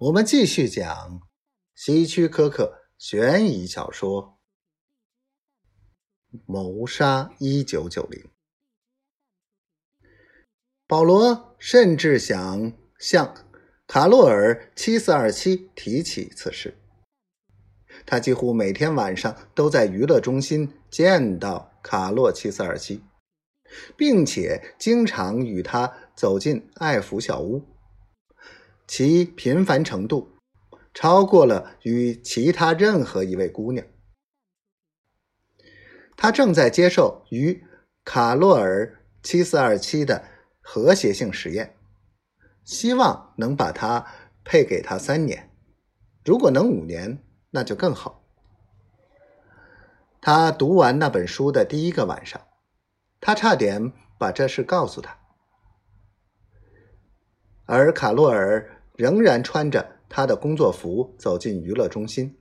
我们继续讲希区柯克悬疑小说《谋杀一九九零》。保罗甚至想向卡洛尔七四二七提起此事。他几乎每天晚上都在娱乐中心见到卡洛七四二七，并且经常与他走进爱福小屋。其频繁程度超过了与其他任何一位姑娘。他正在接受与卡洛尔七四二七的和谐性实验，希望能把它配给他三年。如果能五年，那就更好。他读完那本书的第一个晚上，他差点把这事告诉他，而卡洛尔。仍然穿着他的工作服走进娱乐中心，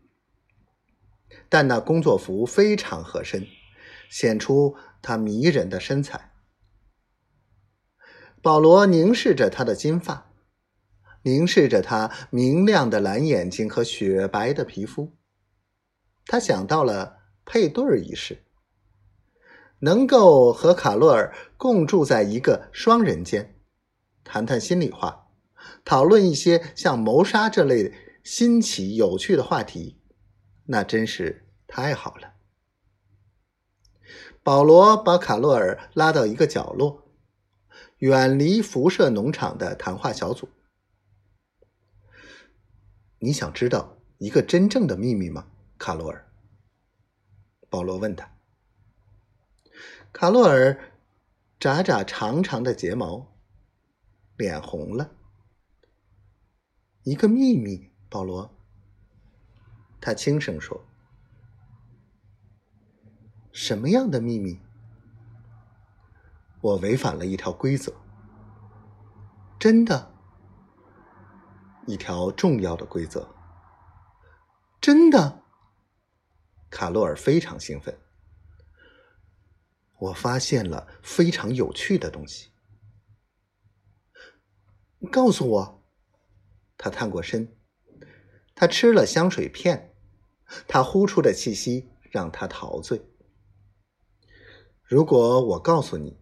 但那工作服非常合身，显出他迷人的身材。保罗凝视着他的金发，凝视着他明亮的蓝眼睛和雪白的皮肤，他想到了配对儿一事，能够和卡洛尔共住在一个双人间，谈谈心里话。讨论一些像谋杀这类新奇有趣的话题，那真是太好了。保罗把卡洛尔拉到一个角落，远离辐射农场的谈话小组。你想知道一个真正的秘密吗，卡洛尔？保罗问他。卡洛尔眨眨长长的睫毛，脸红了。一个秘密，保罗。他轻声说：“什么样的秘密？我违反了一条规则，真的，一条重要的规则，真的。”卡洛尔非常兴奋。我发现了非常有趣的东西。告诉我。他探过身，他吃了香水片，他呼出的气息让他陶醉。如果我告诉你，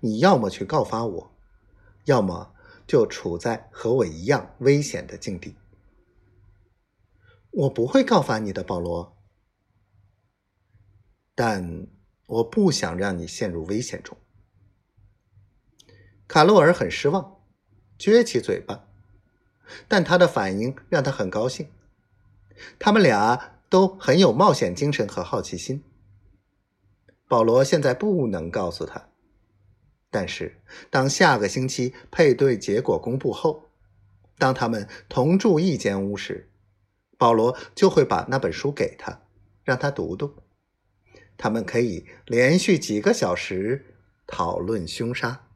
你要么去告发我，要么就处在和我一样危险的境地。我不会告发你的，保罗，但我不想让你陷入危险中。卡洛尔很失望，撅起嘴巴。但他的反应让他很高兴。他们俩都很有冒险精神和好奇心。保罗现在不能告诉他，但是当下个星期配对结果公布后，当他们同住一间屋时，保罗就会把那本书给他，让他读读。他们可以连续几个小时讨论凶杀。